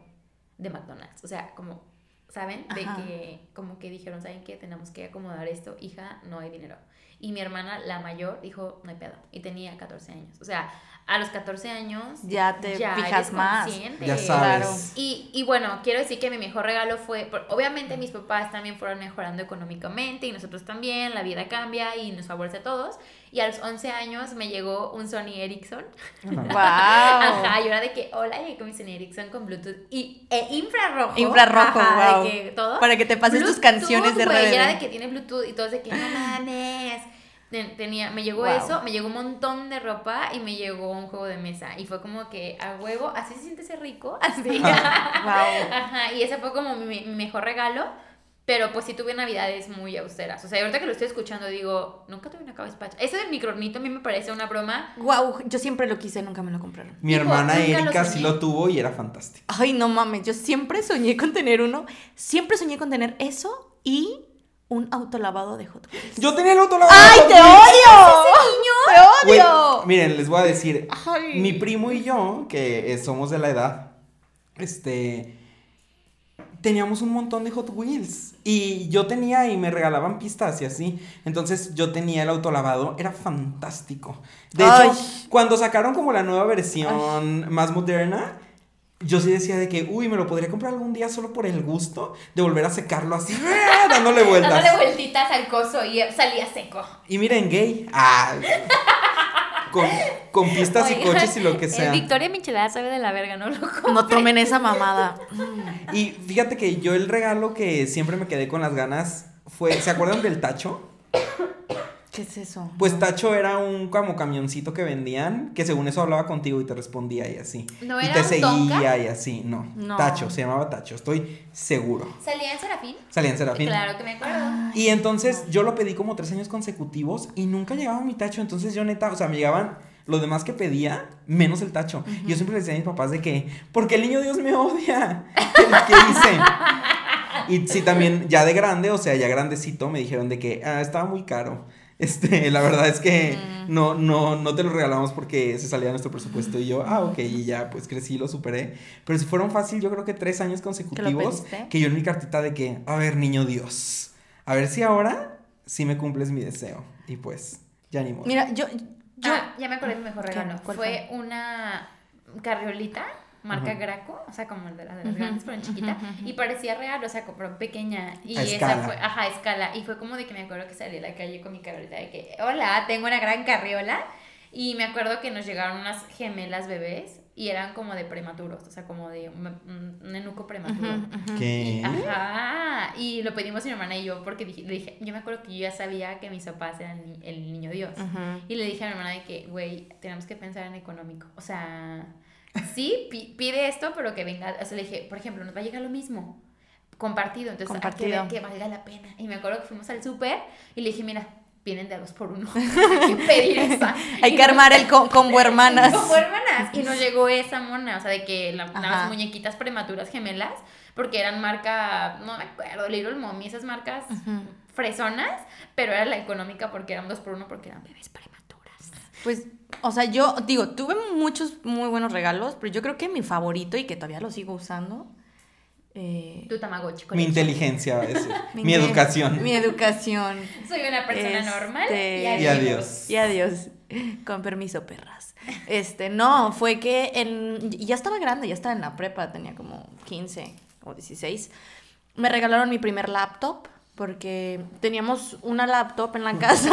[SPEAKER 3] de McDonald's. O sea, como, ¿saben? De
[SPEAKER 1] Ajá.
[SPEAKER 3] que, como que dijeron, ¿saben qué? Tenemos que acomodar esto. Hija, no hay dinero. Y mi hermana, la mayor, dijo, no hay pedo. Y tenía 14 años. O sea, a los 14 años...
[SPEAKER 1] Ya te
[SPEAKER 3] ya
[SPEAKER 1] fijas
[SPEAKER 3] eres
[SPEAKER 1] más.
[SPEAKER 3] consciente.
[SPEAKER 2] Ya
[SPEAKER 1] Claro.
[SPEAKER 2] sabes.
[SPEAKER 3] Y, y bueno, quiero decir que mi mejor regalo fue, obviamente mis papás también fueron mejorando económicamente y nosotros también, la vida cambia y nos favorece a todos. Y a los 11 años me llegó un Sony Ericsson.
[SPEAKER 2] Ajá.
[SPEAKER 1] Wow.
[SPEAKER 3] Ajá, y era de que, hola, llegué con mi Sony Ericsson con Bluetooth y e infrarrojo.
[SPEAKER 1] Infrarrojo,
[SPEAKER 3] Ajá,
[SPEAKER 1] wow.
[SPEAKER 3] de que todo.
[SPEAKER 1] Para que te pases tus
[SPEAKER 3] Bluetooth,
[SPEAKER 1] canciones de
[SPEAKER 3] güey, y era de que tiene Bluetooth y todos de que no mames. Ten- Tenía, me llegó
[SPEAKER 1] Wow.
[SPEAKER 3] eso, me llegó un montón de ropa y me llegó un juego de mesa. Y fue como que a huevo, así se siente ser rico. Así.
[SPEAKER 1] Wow.
[SPEAKER 3] Ajá, y ese fue como mi, mi mejor regalo. Pero pues sí tuve navidades muy austeras. O sea, ahorita que lo estoy escuchando digo, nunca tuve una cabezpacha. Eso del microornito a mí me parece una broma.
[SPEAKER 1] Wow, yo siempre lo quise, nunca me lo compraron.
[SPEAKER 2] Mi hermana
[SPEAKER 3] nunca lo
[SPEAKER 2] Erika sí lo tuvo y era fantástico.
[SPEAKER 1] Ay, no mames, yo siempre soñé con tener uno. Siempre soñé con tener eso y un autolavado de Hot Wheels.
[SPEAKER 2] Yo tenía el otro lavado.
[SPEAKER 1] ¡Ay, te odio! ¡Te
[SPEAKER 2] Güey,
[SPEAKER 1] odio!
[SPEAKER 2] miren, les voy a decir,
[SPEAKER 1] Ay.
[SPEAKER 2] mi primo y yo, que eh, somos de la edad, este, teníamos un montón de Hot Wheels. Y yo tenía y me regalaban pistas y así. Entonces yo tenía el autolavado, era fantástico. De
[SPEAKER 1] Ay.
[SPEAKER 2] hecho, cuando sacaron como la nueva versión más moderna, yo sí decía de que, uy, me lo podría comprar algún día solo por el gusto de volver a secarlo así, dándole vueltas.
[SPEAKER 3] Dándole vueltitas al coso y salía seco.
[SPEAKER 2] Y miren, gay. Ah, con, con pistas y coches y lo que sea.
[SPEAKER 3] El Victoria Michelada sabe de la verga, ¿no? Lo.
[SPEAKER 1] No tomen esa mamada.
[SPEAKER 2] Y fíjate que yo el regalo que siempre me quedé con las ganas fue, ¿se acuerdan del tacho?
[SPEAKER 1] ¿Qué es eso?
[SPEAKER 2] Pues tacho era un como camioncito que vendían, que según eso hablaba contigo y te respondía y así.
[SPEAKER 3] ¿No
[SPEAKER 2] y
[SPEAKER 3] era
[SPEAKER 2] te
[SPEAKER 3] un
[SPEAKER 2] seguía
[SPEAKER 3] Tonka?
[SPEAKER 2] y así, no.
[SPEAKER 1] No.
[SPEAKER 2] Tacho, se llamaba tacho, estoy seguro.
[SPEAKER 3] ¿Salía en Serafín?
[SPEAKER 2] Salía en Serafín.
[SPEAKER 3] Claro que me acuerdo.
[SPEAKER 2] Y entonces yo lo pedí como tres años consecutivos y nunca llegaba mi tacho. Entonces yo neta, o sea, me llegaban lo demás que pedía, menos el tacho. Y Yo siempre les decía a mis papás de que, porque el niño Dios me odia. ¿Qué, qué hice? Y sí, también ya de grande, o sea, ya grandecito, me dijeron de que ah, estaba muy caro. Este, la verdad es que no, no, no te lo regalamos porque se salía de nuestro presupuesto. Y yo, ah, ok, y ya, pues crecí, lo superé. Pero si fueron fácil, yo creo que tres años consecutivos que yo en mi cartita de que, a ver, niño Dios, a ver si ahora sí me cumples mi deseo. Y pues, ya ni modo.
[SPEAKER 1] Mira, yo. yo
[SPEAKER 3] Ah, ya me acordé de mi mejor regalo.
[SPEAKER 1] ¿Cuál
[SPEAKER 3] Fue una carriolita marca Graco, o sea, como el de las, de las grandes, pero en chiquita, y parecía real, o sea, como pequeña. Y
[SPEAKER 2] A
[SPEAKER 3] esa
[SPEAKER 2] escala.
[SPEAKER 3] fue, ajá, a escala. Y fue como de que me acuerdo que salí a la calle con mi carriola de que, hola, tengo una gran carriola. Y me acuerdo que nos llegaron unas gemelas bebés y eran como de prematuros, o sea, como de un, un- enuco prematuro.
[SPEAKER 2] ¿Qué?
[SPEAKER 3] Ajá, y lo pedimos mi hermana y yo porque dije, le dije, yo me acuerdo que yo ya sabía que mis papás eran ni- el niño Dios.
[SPEAKER 1] Ujú.
[SPEAKER 3] Y le dije a mi hermana de que, güey, tenemos que pensar en económico. O sea, sí, pi- pide esto, pero que venga, o sea, le dije, por ejemplo, nos va a llegar lo mismo, compartido, entonces
[SPEAKER 1] Compartido.
[SPEAKER 3] hay que ver que valga la pena. Y me acuerdo que fuimos al súper y le dije, mira, vienen de a dos por uno, hay que pedir esa.
[SPEAKER 1] Hay
[SPEAKER 3] Y
[SPEAKER 1] que
[SPEAKER 3] nos-
[SPEAKER 1] armar el co- combo hermanas.
[SPEAKER 3] como hermanas. Y nos llegó esa mona, o sea, de que la, las muñequitas prematuras gemelas, porque eran marca, no me acuerdo, Little Mommy, esas marcas
[SPEAKER 1] Ujú.
[SPEAKER 3] fresonas, pero era la económica porque eran dos por uno, porque eran bebés prematuras.
[SPEAKER 1] Pues, o sea, yo digo, tuve muchos muy buenos regalos, pero yo creo que mi favorito y que todavía lo sigo usando. eh,
[SPEAKER 3] Tu Tamagotchi.
[SPEAKER 2] Mi inteligencia, va a decir.
[SPEAKER 1] mi
[SPEAKER 2] educación.
[SPEAKER 1] Mi educación.
[SPEAKER 3] Soy una persona
[SPEAKER 1] Este,
[SPEAKER 3] normal y adiós.
[SPEAKER 1] Y adiós. Con permiso, perras. Este, no, fue que en, ya estaba grande, ya estaba en la prepa, tenía como 15 o 16. Me regalaron mi primer laptop porque teníamos una laptop en la casa.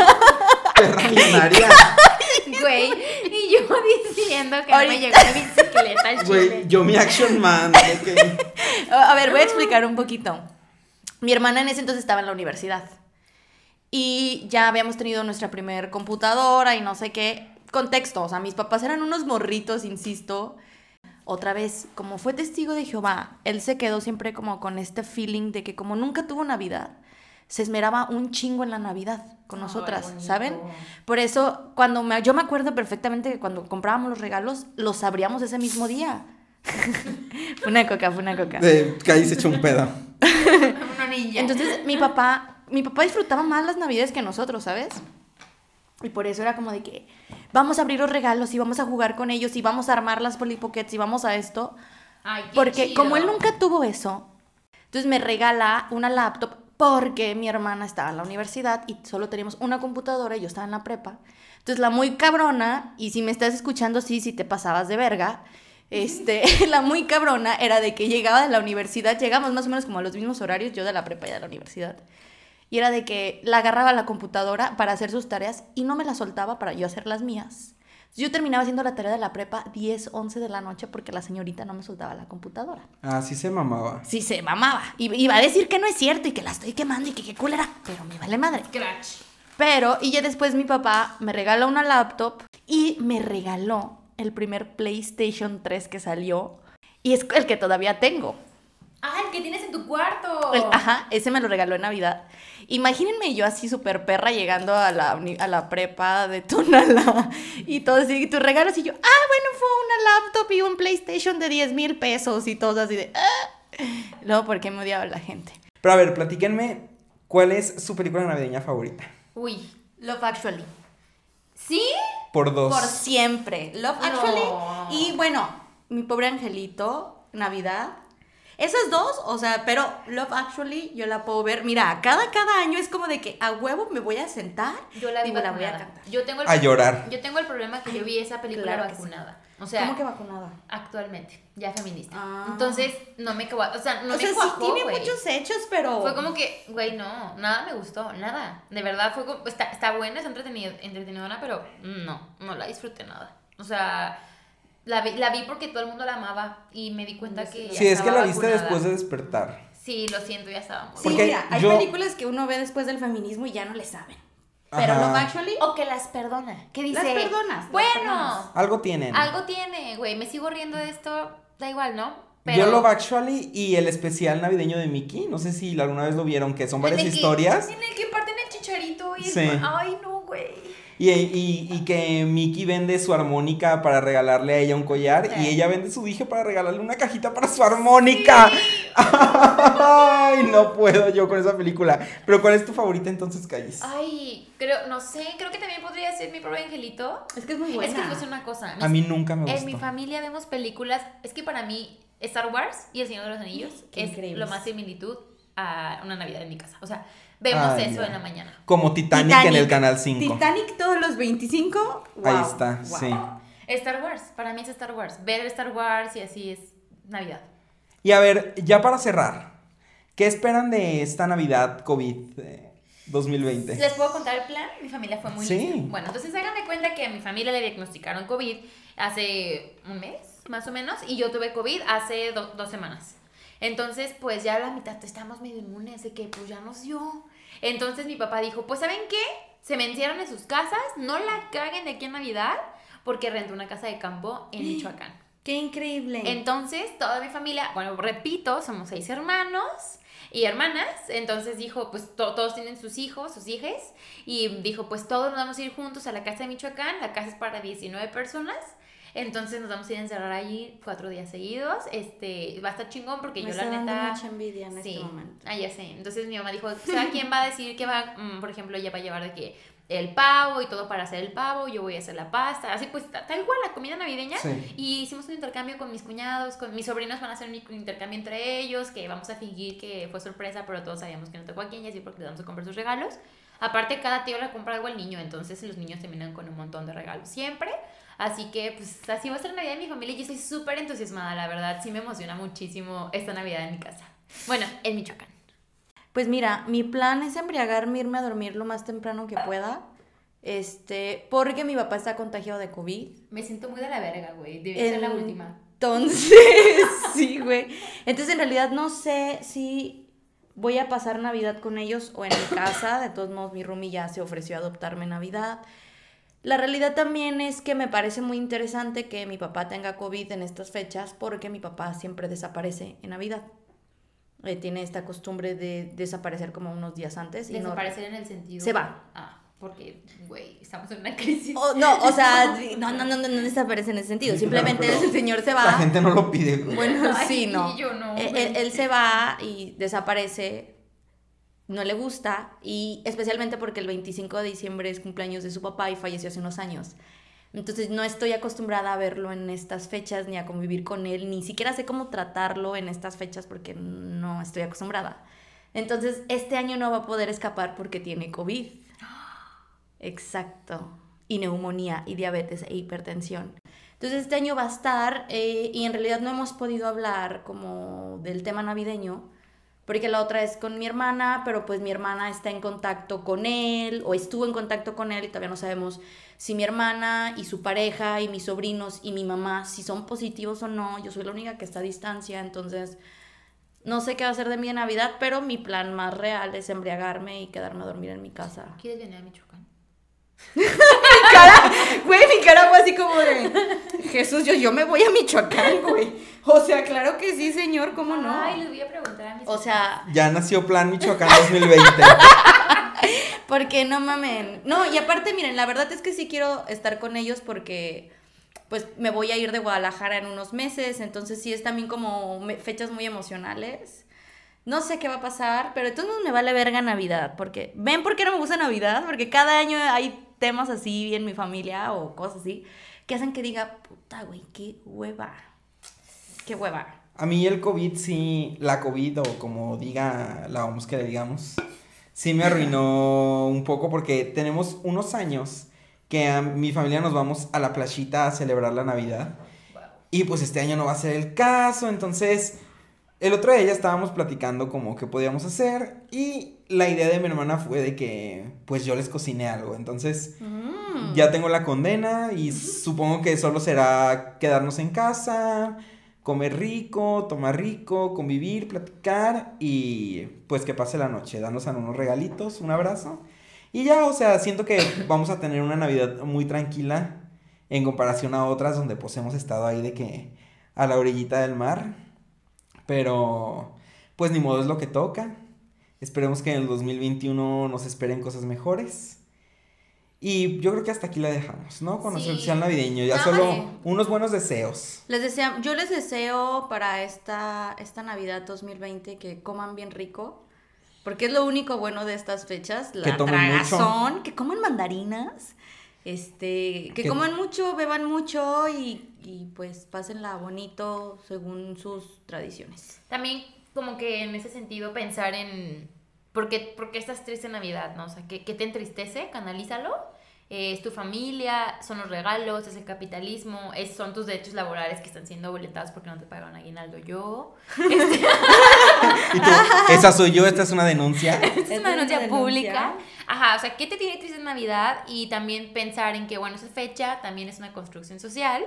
[SPEAKER 2] Perra millonaria.
[SPEAKER 3] Güey, y yo diciendo que no me
[SPEAKER 1] Ahorita-
[SPEAKER 3] llegó la bicicleta al chile.
[SPEAKER 2] Güey, yo mi action man.
[SPEAKER 1] A ver, voy a explicar un poquito. Mi hermana en ese entonces estaba en la universidad. Y ya habíamos tenido nuestra primer computadora y no sé qué. Contexto, o sea, mis papás eran unos morritos, insisto. Otra vez, como fue testigo de Jehová, él se quedó siempre como con este feeling de que como nunca tuvo Navidad, se esmeraba un chingo en la Navidad con nosotras. ¿saben? Por eso, cuando me, yo me acuerdo perfectamente que cuando comprábamos los regalos, los abríamos ese mismo día. fue una coca, fue una coca.
[SPEAKER 2] De que ahí se echó un pedo.
[SPEAKER 1] Entonces, mi papá, mi papá disfrutaba más las navidades que nosotros, ¿sabes? Y por eso era como de que vamos a abrir los regalos y vamos a jugar con ellos y vamos a armar las Polly Pockets y vamos a esto.
[SPEAKER 3] Ay, qué
[SPEAKER 1] Porque
[SPEAKER 3] chido.
[SPEAKER 1] como él nunca tuvo eso, entonces me regala una laptop porque mi hermana estaba en la universidad y solo teníamos una computadora y yo estaba en la prepa. Entonces la muy cabrona, y si me estás escuchando, sí, si te pasabas de verga, este, la muy cabrona era de que llegaba de la universidad, llegamos más o menos como a los mismos horarios, yo de la prepa y de la universidad. Y era de que la agarraba a la computadora para hacer sus tareas y no me la soltaba para yo hacer las mías. Yo terminaba haciendo la tarea de la prepa 10, 11 de la noche porque la señorita no me soltaba la computadora.
[SPEAKER 2] Así se mamaba.
[SPEAKER 1] Sí, se mamaba. Y iba a decir que no es cierto y que la estoy quemando y que qué culera. Pero me vale madre.
[SPEAKER 3] Scratch.
[SPEAKER 1] Pero, y ya después mi papá me regala una laptop y me regaló el primer PlayStation 3 que salió. Y es el que todavía tengo.
[SPEAKER 3] Ah, el que tienes en tu cuarto.
[SPEAKER 1] El- ajá, ese me lo regaló en Navidad. Imagínense yo así súper perra llegando a la, a la prepa de Tonala y todo así, y tus regalos y yo, ah, bueno, fue una laptop y un PlayStation de 10 mil pesos y todo así de, ah. Luego, ¿por qué me odiaba la gente?
[SPEAKER 2] Pero a ver, platíquenme, ¿cuál es su película navideña favorita?
[SPEAKER 3] Uy.
[SPEAKER 1] Love Actually.
[SPEAKER 3] ¿Sí?
[SPEAKER 2] Por dos.
[SPEAKER 1] Por siempre. Love
[SPEAKER 3] No.
[SPEAKER 1] Actually. Y bueno, mi pobre angelito, Navidad. Esas dos, o sea, pero Love Actually yo la puedo ver. Mira, cada, cada año es como de que a huevo me voy a sentar
[SPEAKER 3] Yo la vi
[SPEAKER 1] y me la voy a cantar.
[SPEAKER 3] Yo tengo el
[SPEAKER 2] A llorar.
[SPEAKER 3] Yo tengo el problema que yo vi esa película
[SPEAKER 1] Claro que sí.
[SPEAKER 3] vacunada. O sea,
[SPEAKER 1] ¿Cómo que vacunada?
[SPEAKER 3] actualmente, ya feminista.
[SPEAKER 1] Ah.
[SPEAKER 3] Entonces, no me cuajó, o sea, no
[SPEAKER 1] o
[SPEAKER 3] me
[SPEAKER 1] sea,
[SPEAKER 3] cuajó,
[SPEAKER 1] sí tiene muchos hechos, pero...
[SPEAKER 3] Fue como que, güey, no, nada me gustó, nada. De verdad, fue como, está, está buena, está entretenida, entretenidora, pero no, no la disfruté nada. O sea, la vi, la vi porque todo el mundo la amaba y me di cuenta que ya
[SPEAKER 2] Sí, es que la viste
[SPEAKER 3] vacunada.
[SPEAKER 2] después de despertar.
[SPEAKER 3] Sí, lo siento, ya estaba muy
[SPEAKER 1] Sí,
[SPEAKER 2] Porque
[SPEAKER 1] mira, hay
[SPEAKER 2] yo-
[SPEAKER 1] películas que uno ve después del feminismo y ya no le saben. Pero
[SPEAKER 2] Ajá.
[SPEAKER 1] Love Actually...
[SPEAKER 3] O que las perdona. ¿Qué dice?
[SPEAKER 1] Las perdonas, las
[SPEAKER 3] Bueno,
[SPEAKER 1] perdonas.
[SPEAKER 2] Algo tienen.
[SPEAKER 3] algo tiene, güey. Me sigo riendo de esto, da igual, ¿no?
[SPEAKER 2] Yo Love Actually y el especial navideño de Mickey, no sé si alguna vez lo vieron, que son varias
[SPEAKER 3] En el que-
[SPEAKER 2] historias.
[SPEAKER 3] En el que parten el chicharito y el-
[SPEAKER 2] Sí.
[SPEAKER 3] Ay, no, güey.
[SPEAKER 2] Y, y- y que Mickey vende su armónica para regalarle a ella un collar y ella vende su dije para regalarle una cajita para su armónica. Ay, no puedo yo con esa película. Pero ¿cuál es tu favorita entonces, Callis?
[SPEAKER 3] Ay, creo, no sé, creo que también podría ser mi propio angelito.
[SPEAKER 1] Es que es muy
[SPEAKER 3] Es que les voy a
[SPEAKER 1] buena.
[SPEAKER 3] una cosa.
[SPEAKER 2] A mí nunca me
[SPEAKER 3] En mi familia vemos películas. Es que para mí, Star Wars y El Señor de los Anillos
[SPEAKER 1] Qué
[SPEAKER 3] es
[SPEAKER 1] increíbles.
[SPEAKER 3] lo más similitud a una Navidad en mi casa. O sea, vemos
[SPEAKER 2] Ay,
[SPEAKER 3] eso en la mañana.
[SPEAKER 2] Como Titanic, en el canal 5.
[SPEAKER 1] Titanic todos los 25.
[SPEAKER 2] Ahí está,
[SPEAKER 1] wow.
[SPEAKER 2] sí.
[SPEAKER 3] Star Wars, para mí es Star Wars. Ver Star Wars y así es Navidad.
[SPEAKER 2] Y a ver, ya para cerrar, ¿qué esperan de esta Navidad COVID eh, 2020?
[SPEAKER 3] ¿Les puedo contar el plan? Mi familia fue muy
[SPEAKER 2] Sí.
[SPEAKER 3] lista. Bueno, entonces hagan de cuenta que a mi familia le diagnosticaron COVID hace un mes, más o menos, y yo tuve COVID hace do- dos semanas. Entonces, pues ya a la mitad estamos medio inmunes de que pues ya nos dio. Entonces mi papá dijo, pues ¿saben qué? Se me encierran en sus casas, no la caguen de aquí en Navidad, porque rentó una casa de campo en Michoacán.
[SPEAKER 1] Qué increíble.
[SPEAKER 3] Entonces, toda mi familia, bueno, repito, somos seis hermanos y hermanas. Entonces dijo, pues to- todos tienen sus hijos, sus hijas. Y dijo, pues todos nos vamos a ir juntos a la casa de Michoacán. La casa es para 19 personas. Entonces nos vamos a ir a encerrar allí cuatro días seguidos. Este, va a estar chingón porque
[SPEAKER 1] Me
[SPEAKER 3] yo
[SPEAKER 1] está
[SPEAKER 3] la
[SPEAKER 1] dando
[SPEAKER 3] neta...
[SPEAKER 1] mucha envidia en
[SPEAKER 3] Sí,
[SPEAKER 1] este momento.
[SPEAKER 3] ah, ya sé. Entonces mi mamá dijo, o sea, ¿quién va a decir que va, mm, por ejemplo, ella va a llevar de que el pavo y todo para hacer el pavo, yo voy a hacer la pasta, así pues ta- tal cual la comida navideña.
[SPEAKER 2] Sí.
[SPEAKER 3] Y hicimos un intercambio con mis cuñados, con mis sobrinos van a hacer un intercambio entre ellos, que vamos a fingir que fue sorpresa, pero todos sabíamos que no tocó a quién y así porque le vamos a comprar sus regalos. Aparte, cada tío le compra algo al niño, entonces los niños terminan con un montón de regalos siempre. Así que, pues, así va a ser Navidad en mi familia y yo estoy súper entusiasmada, la verdad. Sí me emociona muchísimo esta Navidad en mi casa. Bueno, en Michoacán.
[SPEAKER 1] Pues mira, mi plan es embriagarme, irme a dormir lo más temprano que pueda. Este, porque mi papá está contagiado de COVID.
[SPEAKER 3] Me siento muy de la verga, güey. Debe ser la última.
[SPEAKER 1] Entonces, sí, güey. Entonces, en realidad no sé si voy a pasar Navidad con ellos o en mi casa. De todos modos, mi roomie ya se ofreció a adoptarme en Navidad. La realidad también es que me parece muy interesante que mi papá tenga COVID en estas fechas porque mi papá siempre desaparece en Navidad. Eh, tiene esta costumbre de desaparecer como unos días antes. Y no-
[SPEAKER 3] Desaparecer en el sentido.
[SPEAKER 1] Se va.
[SPEAKER 3] Ah, porque, güey, estamos en una crisis.
[SPEAKER 1] O- no, o sea, no, no, no, no, no desaparece en ese sentido. Simplemente el señor se
[SPEAKER 2] La
[SPEAKER 1] va.
[SPEAKER 2] gente no lo pide. güey.
[SPEAKER 1] Bueno,
[SPEAKER 3] Ay,
[SPEAKER 1] sí, no.
[SPEAKER 3] yo no,
[SPEAKER 1] Él,
[SPEAKER 3] güey.
[SPEAKER 1] él- él se va y desaparece, no le gusta, y especialmente porque el 25 de diciembre es cumpleaños de su papá y falleció hace unos años. Entonces no estoy acostumbrada a verlo en estas fechas, ni a convivir con él, ni siquiera sé cómo tratarlo en estas fechas porque no estoy acostumbrada. Entonces este año no va a poder escapar porque tiene COVID. Exacto. Y neumonía, y diabetes, e hipertensión. Entonces este año va a estar, eh, y en realidad no hemos podido hablar como del tema navideño, porque la otra es con mi hermana, pero pues mi hermana está en contacto con él, o estuvo en contacto con él, y todavía no sabemos si mi hermana y su pareja y mis sobrinos y mi mamá, si son positivos o no. Yo soy la única que está a distancia, entonces no sé qué va a hacer de en Navidad, pero mi plan más real es embriagarme y quedarme a dormir en mi casa.
[SPEAKER 3] ¿Quieres venir a Michoacán?
[SPEAKER 1] Cara, güey, mi cara fue así como de Jesús, yo, yo me voy a Michoacán, güey. O sea, claro que sí, señor, ¿cómo no?
[SPEAKER 3] Ay, les voy a preguntar a mis
[SPEAKER 1] O sea,
[SPEAKER 2] Ya nació Plan Michoacán 2020.
[SPEAKER 1] porque no mamen. No, y aparte, miren, la verdad es que sí quiero estar con ellos porque pues me voy a ir de Guadalajara en unos meses, entonces sí es también como fechas muy emocionales. No sé qué va a pasar, pero modos me vale verga Navidad, porque ven por qué no me gusta Navidad, porque cada año hay temas así en mi familia o cosas así que hacen que diga, puta, güey, qué hueva. Qué hueva.
[SPEAKER 2] A mí el COVID sí, la COVID o como diga la OMS que le digamos, sí me arruinó un poco porque tenemos unos años que a mi familia nos vamos a la playita a celebrar la Navidad. Y pues este año no va a ser el caso, entonces el otro día ya estábamos platicando como que podíamos hacer y la idea de mi hermana fue de que pues yo les cociné algo, entonces
[SPEAKER 1] Mm.
[SPEAKER 2] ya tengo la condena y supongo que solo será quedarnos en casa, comer rico, tomar rico, convivir, platicar y pues que pase la noche, darnos unos regalitos, un abrazo. Y ya, o sea, siento que vamos a tener una Navidad muy tranquila en comparación a otras donde pues hemos estado ahí de que a la orillita del mar. Pero pues ni modo es lo que toca. Esperemos que en el 2021 nos esperen cosas mejores. Y yo creo que hasta aquí la dejamos, ¿no? Con nuestro
[SPEAKER 3] Sí.
[SPEAKER 2] especial navideño. Ya solo
[SPEAKER 1] vale.
[SPEAKER 2] unos buenos deseos.
[SPEAKER 1] Les desea, yo les deseo para esta, esta Navidad 2020 que coman bien rico. Porque es lo único bueno de estas fechas, la
[SPEAKER 2] Que mucho.
[SPEAKER 1] tragazón, que coman mandarinas, este, que,
[SPEAKER 2] Que-
[SPEAKER 1] coman mucho, beban mucho y, y pues pásenla bonito según sus tradiciones.
[SPEAKER 3] También como que en ese sentido pensar en por qué, por qué estás triste en Navidad, ¿no? O sea, ¿qué, qué te entristece? Canalízalo eh, es tu familia, son los regalos, es el capitalismo, es, son tus derechos laborales que están siendo violentados porque no te pagaron aguinaldo yo.
[SPEAKER 2] Y tú, esa soy yo, esta es una denuncia.
[SPEAKER 3] Esta es una denuncia
[SPEAKER 1] denuncia.
[SPEAKER 3] pública. Ajá, o sea, ¿qué te tiene triste en Navidad? Y también pensar en que, bueno, esa fecha también es una construcción social.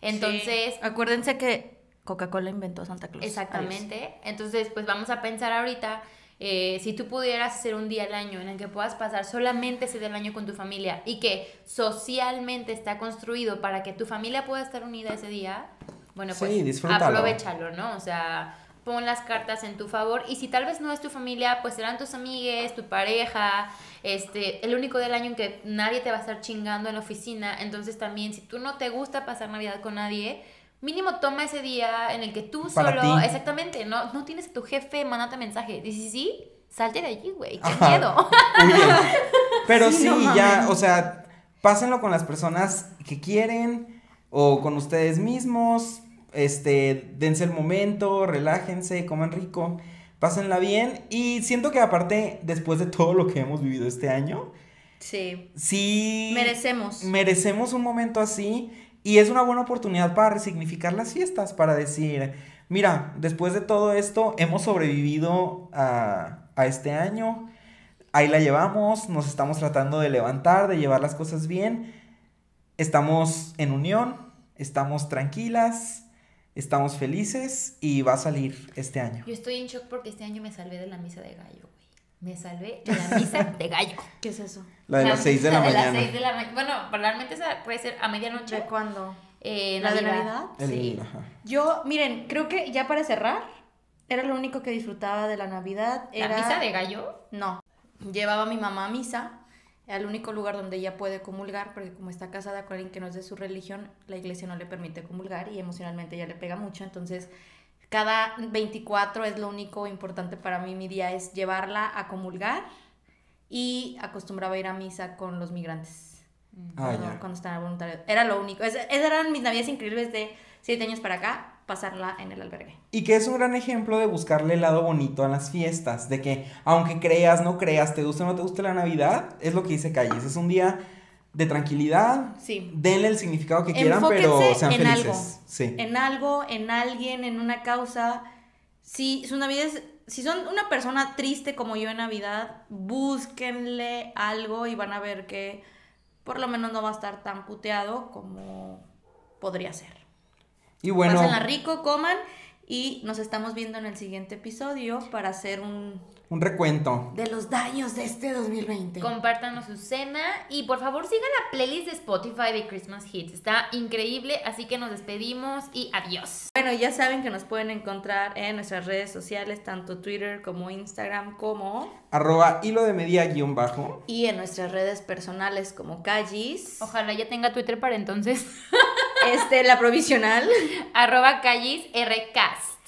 [SPEAKER 3] Entonces,
[SPEAKER 1] Acuérdense que Coca-Cola inventó Santa Claus.
[SPEAKER 3] Exactamente. Entonces, pues vamos a pensar ahorita, eh, si tú pudieras hacer un día al año en el que puedas pasar solamente ese día al año con tu familia y que socialmente está construido para que tu familia pueda estar unida ese día, bueno, pues
[SPEAKER 2] Sí,
[SPEAKER 3] aprovechalo, ¿no? O sea, pon las cartas en tu favor y si tal vez no es tu familia, pues serán tus amigues, tu pareja, este, el único del año en que nadie te va a estar chingando en la oficina, entonces también si tú no te gusta pasar Navidad con nadie, mínimo toma ese día en el que tú
[SPEAKER 2] Para
[SPEAKER 3] solo,
[SPEAKER 2] ti.
[SPEAKER 3] exactamente, no, no tienes a tu jefe, mándate mensaje, dice sí, sí, salte de allí, güey, qué
[SPEAKER 2] Ajá.
[SPEAKER 3] miedo.
[SPEAKER 2] Pero
[SPEAKER 1] Sí,
[SPEAKER 2] sí,
[SPEAKER 1] no
[SPEAKER 2] ya, o sea, pásenlo con las personas que quieren o con ustedes mismos. Este, dense el momento, relájense, coman rico, pásenla bien. Y siento que aparte, después de todo lo que hemos vivido este año,
[SPEAKER 1] Sí.
[SPEAKER 2] sí
[SPEAKER 1] Merecemos.
[SPEAKER 2] merecemos un momento así y es una buena oportunidad para resignificar las fiestas, para decir, mira, después de todo esto hemos sobrevivido a, a este año, ahí la llevamos, nos estamos tratando de levantar, de llevar las cosas bien, estamos en unión, estamos tranquilas, estamos felices y va a salir este año.
[SPEAKER 3] Yo estoy en shock porque este año me salvé de la misa de gallo, güey. Me salvé de la misa de gallo.
[SPEAKER 1] ¿Qué es eso?
[SPEAKER 2] La de las 6 de la
[SPEAKER 3] de
[SPEAKER 2] mañana.
[SPEAKER 3] las 6 de la mañana. Bueno, probablemente esa puede ser a medianoche.
[SPEAKER 1] ¿De cuándo?
[SPEAKER 3] Eh,
[SPEAKER 1] ¿La de Navidad?
[SPEAKER 2] El-
[SPEAKER 3] Sí.
[SPEAKER 2] ajá.
[SPEAKER 1] Yo, miren, creo que ya para cerrar, era lo único que disfrutaba de la Navidad.
[SPEAKER 3] ¿La
[SPEAKER 1] Era...
[SPEAKER 3] misa de gallo?
[SPEAKER 1] No. Llevaba a mi mamá a misa, al único lugar donde ella puede comulgar, porque como está casada con alguien que no es de su religión, la iglesia no le permite comulgar y emocionalmente ella le pega mucho. Entonces, cada 24 es lo único importante para mí. Mi día es llevarla a comulgar y acostumbraba a ir a misa con los migrantes.
[SPEAKER 2] Ah,
[SPEAKER 1] cuando, cuando estaban voluntarios. Era lo único. Es- Esas eran mis navidades increíbles de 7 años para acá, pasarla en el albergue.
[SPEAKER 2] Y que es un gran ejemplo de buscarle el lado bonito a las fiestas, de que aunque creas, no creas, te guste o no te guste la Navidad, es lo que dice Calles, es un día de tranquilidad,
[SPEAKER 1] Sí.
[SPEAKER 2] denle el significado que quieran, pero
[SPEAKER 1] Enfóquense
[SPEAKER 2] sean
[SPEAKER 1] en
[SPEAKER 2] felices.
[SPEAKER 1] algo.
[SPEAKER 2] Sí.
[SPEAKER 1] en algo, en alguien, en una causa. Si su Navidad es- si son una persona triste como yo en Navidad, búsquenle algo y van a ver que por lo menos no va a estar tan puteado como podría ser.
[SPEAKER 2] Y bueno,
[SPEAKER 1] Pásenla rico, coman y nos estamos viendo en el siguiente episodio para hacer un
[SPEAKER 2] un recuento.
[SPEAKER 1] de los daños de este 2020.
[SPEAKER 3] Compártanos su cena y por favor sigan la playlist de Spotify de Christmas Hits. Está increíble, así que nos despedimos y adiós.
[SPEAKER 1] Bueno, ya saben que nos pueden encontrar en nuestras redes sociales, tanto Twitter como Instagram, como
[SPEAKER 2] Arroba hilo de media guion bajo.
[SPEAKER 1] y en nuestras redes personales como Callis,
[SPEAKER 3] Ojalá ya tenga Twitter para entonces.
[SPEAKER 1] este, la provisional,
[SPEAKER 3] Arroba callis rcast.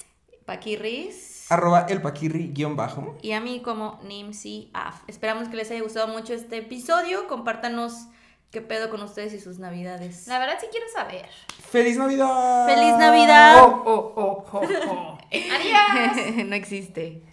[SPEAKER 1] Paquirris
[SPEAKER 2] Arroba el paquirri guion bajo.
[SPEAKER 1] y a mí como Nimsi Af. Esperamos que les haya gustado mucho este episodio. Compártanos qué pedo con ustedes y sus navidades.
[SPEAKER 3] La verdad sí quiero saber.
[SPEAKER 2] ¡Feliz Navidad!
[SPEAKER 1] ¡Feliz Navidad!
[SPEAKER 2] Oh, oh, oh, oh, oh.
[SPEAKER 3] Adiós.
[SPEAKER 1] no existe.